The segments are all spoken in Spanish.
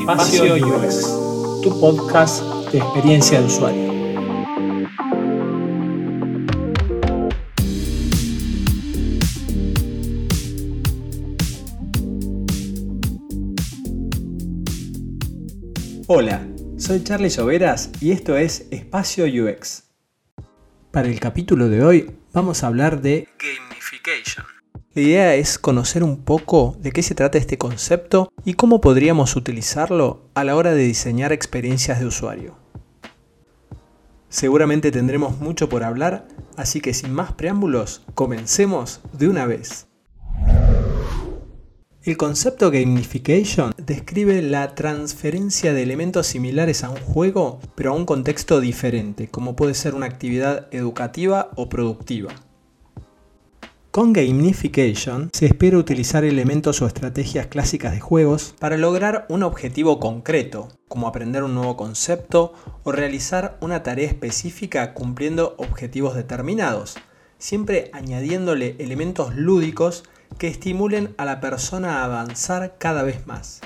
Espacio UX, tu podcast de experiencia de usuario. Hola, soy Charlie Soberas y esto es Espacio UX. Para el capítulo de hoy vamos a hablar de gamification. La idea es conocer un poco de qué se trata este concepto y cómo podríamos utilizarlo a la hora de diseñar experiencias de usuario. Seguramente tendremos mucho por hablar, así que sin más preámbulos, comencemos de una vez. El concepto gamification describe la transferencia de elementos similares a un juego, pero a un contexto diferente, como puede ser una actividad educativa o productiva. Con gamification se espera utilizar elementos o estrategias clásicas de juegos para lograr un objetivo concreto, como aprender un nuevo concepto o realizar una tarea específica cumpliendo objetivos determinados, siempre añadiéndole elementos lúdicos que estimulen a la persona a avanzar cada vez más.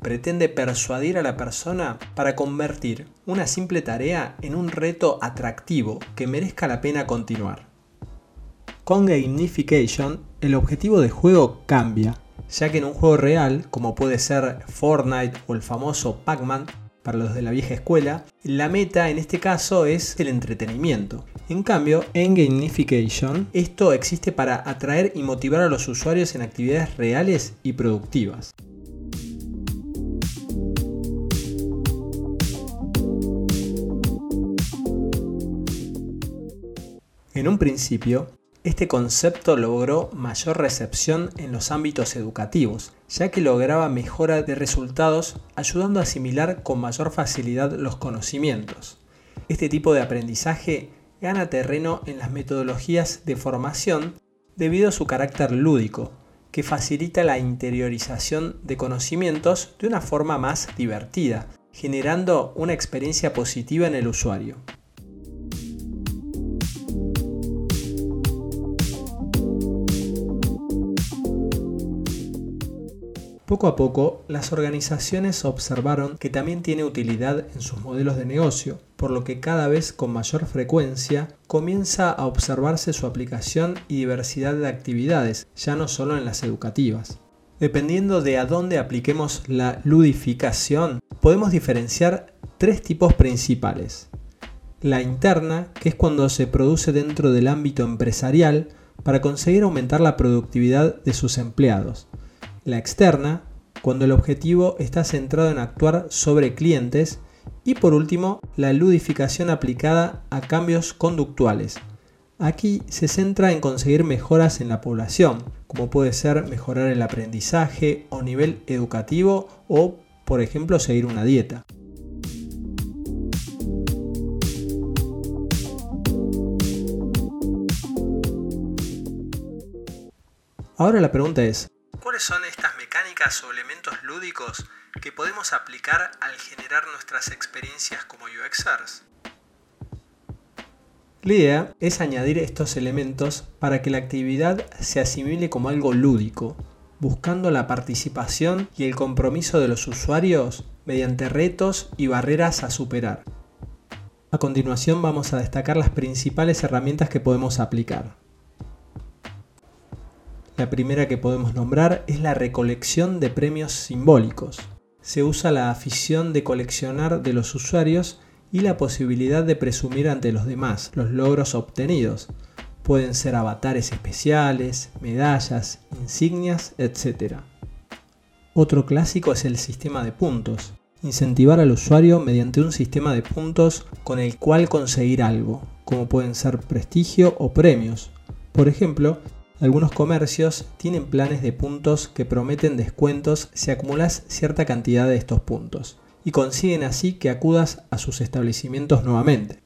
Pretende persuadir a la persona para convertir una simple tarea en un reto atractivo que merezca la pena continuar. Con gamification, el objetivo de juego cambia, ya que en un juego real, como puede ser Fortnite o el famoso Pac-Man, para los de la vieja escuela, la meta en este caso es el entretenimiento. En cambio, en gamification, esto existe para atraer y motivar a los usuarios en actividades reales y productivas. En un principio, este concepto logró mayor recepción en los ámbitos educativos, ya que lograba mejora de resultados ayudando a asimilar con mayor facilidad los conocimientos. Este tipo de aprendizaje gana terreno en las metodologías de formación debido a su carácter lúdico, que facilita la interiorización de conocimientos de una forma más divertida, generando una experiencia positiva en el usuario. Poco a poco, las organizaciones observaron que también tiene utilidad en sus modelos de negocio, por lo que cada vez con mayor frecuencia comienza a observarse su aplicación y diversidad de actividades, ya no solo en las educativas. Dependiendo de a dónde apliquemos la ludificación, podemos diferenciar tres tipos principales. La interna, que es cuando se produce dentro del ámbito empresarial para conseguir aumentar la productividad de sus empleados la externa, cuando el objetivo está centrado en actuar sobre clientes, y por último, la ludificación aplicada a cambios conductuales. Aquí se centra en conseguir mejoras en la población, como puede ser mejorar el aprendizaje o nivel educativo o, por ejemplo, seguir una dieta. Ahora la pregunta es, ¿Cuáles son estas mecánicas o elementos lúdicos que podemos aplicar al generar nuestras experiencias como UXers? La idea es añadir estos elementos para que la actividad se asimile como algo lúdico, buscando la participación y el compromiso de los usuarios mediante retos y barreras a superar. A continuación vamos a destacar las principales herramientas que podemos aplicar. La primera que podemos nombrar es la recolección de premios simbólicos. Se usa la afición de coleccionar de los usuarios y la posibilidad de presumir ante los demás los logros obtenidos. Pueden ser avatares especiales, medallas, insignias, etc. Otro clásico es el sistema de puntos. Incentivar al usuario mediante un sistema de puntos con el cual conseguir algo, como pueden ser prestigio o premios. Por ejemplo, algunos comercios tienen planes de puntos que prometen descuentos si acumulas cierta cantidad de estos puntos y consiguen así que acudas a sus establecimientos nuevamente.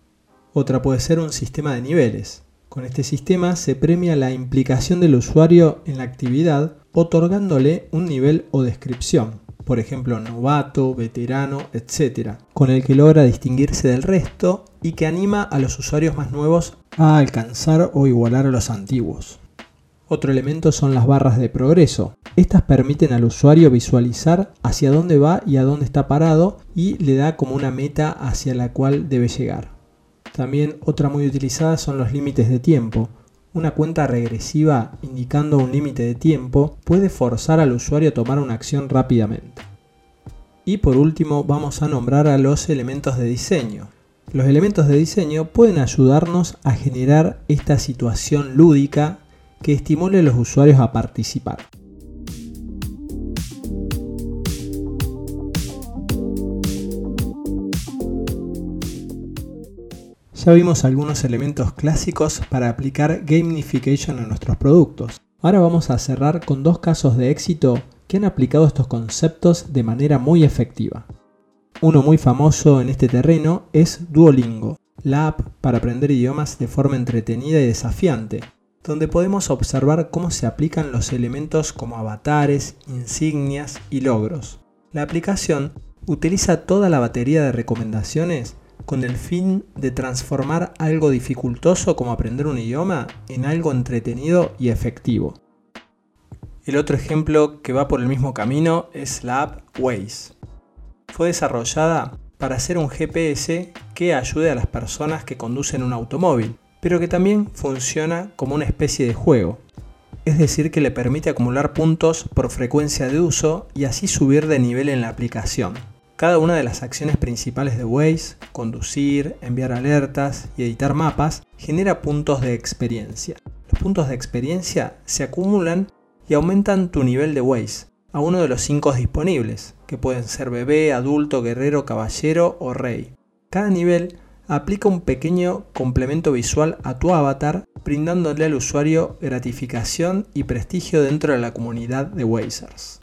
Otra puede ser un sistema de niveles. Con este sistema se premia la implicación del usuario en la actividad otorgándole un nivel o descripción, por ejemplo novato, veterano, etc., con el que logra distinguirse del resto y que anima a los usuarios más nuevos a alcanzar o igualar a los antiguos. Otro elemento son las barras de progreso. Estas permiten al usuario visualizar hacia dónde va y a dónde está parado y le da como una meta hacia la cual debe llegar. También otra muy utilizada son los límites de tiempo. Una cuenta regresiva indicando un límite de tiempo puede forzar al usuario a tomar una acción rápidamente. Y por último vamos a nombrar a los elementos de diseño. Los elementos de diseño pueden ayudarnos a generar esta situación lúdica que estimule a los usuarios a participar. Ya vimos algunos elementos clásicos para aplicar gamification a nuestros productos. Ahora vamos a cerrar con dos casos de éxito que han aplicado estos conceptos de manera muy efectiva. Uno muy famoso en este terreno es Duolingo, la app para aprender idiomas de forma entretenida y desafiante, donde podemos observar cómo se aplican los elementos como avatares, insignias y logros. La aplicación utiliza toda la batería de recomendaciones con el fin de transformar algo dificultoso como aprender un idioma en algo entretenido y efectivo. El otro ejemplo que va por el mismo camino es la app Waze. Fue desarrollada para ser un GPS que ayude a las personas que conducen un automóvil, pero que también funciona como una especie de juego. Es decir, que le permite acumular puntos por frecuencia de uso y así subir de nivel en la aplicación. Cada una de las acciones principales de Waze, conducir, enviar alertas y editar mapas, genera puntos de experiencia. Los puntos de experiencia se acumulan y aumentan tu nivel de Waze a uno de los 5 disponibles, que pueden ser bebé, adulto, guerrero, caballero o rey. Cada nivel aplica un pequeño complemento visual a tu avatar, brindándole al usuario gratificación y prestigio dentro de la comunidad de Wazers.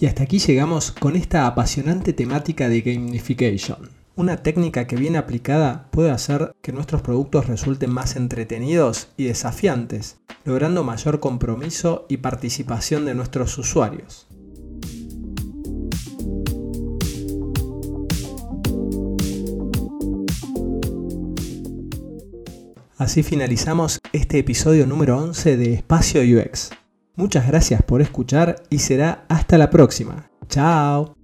Y hasta aquí llegamos con esta apasionante temática de gamification. Una técnica que bien aplicada puede hacer que nuestros productos resulten más entretenidos y desafiantes, logrando mayor compromiso y participación de nuestros usuarios. Así finalizamos este episodio número 11 de Espacio UX. Muchas gracias por escuchar y será hasta la próxima. Chao.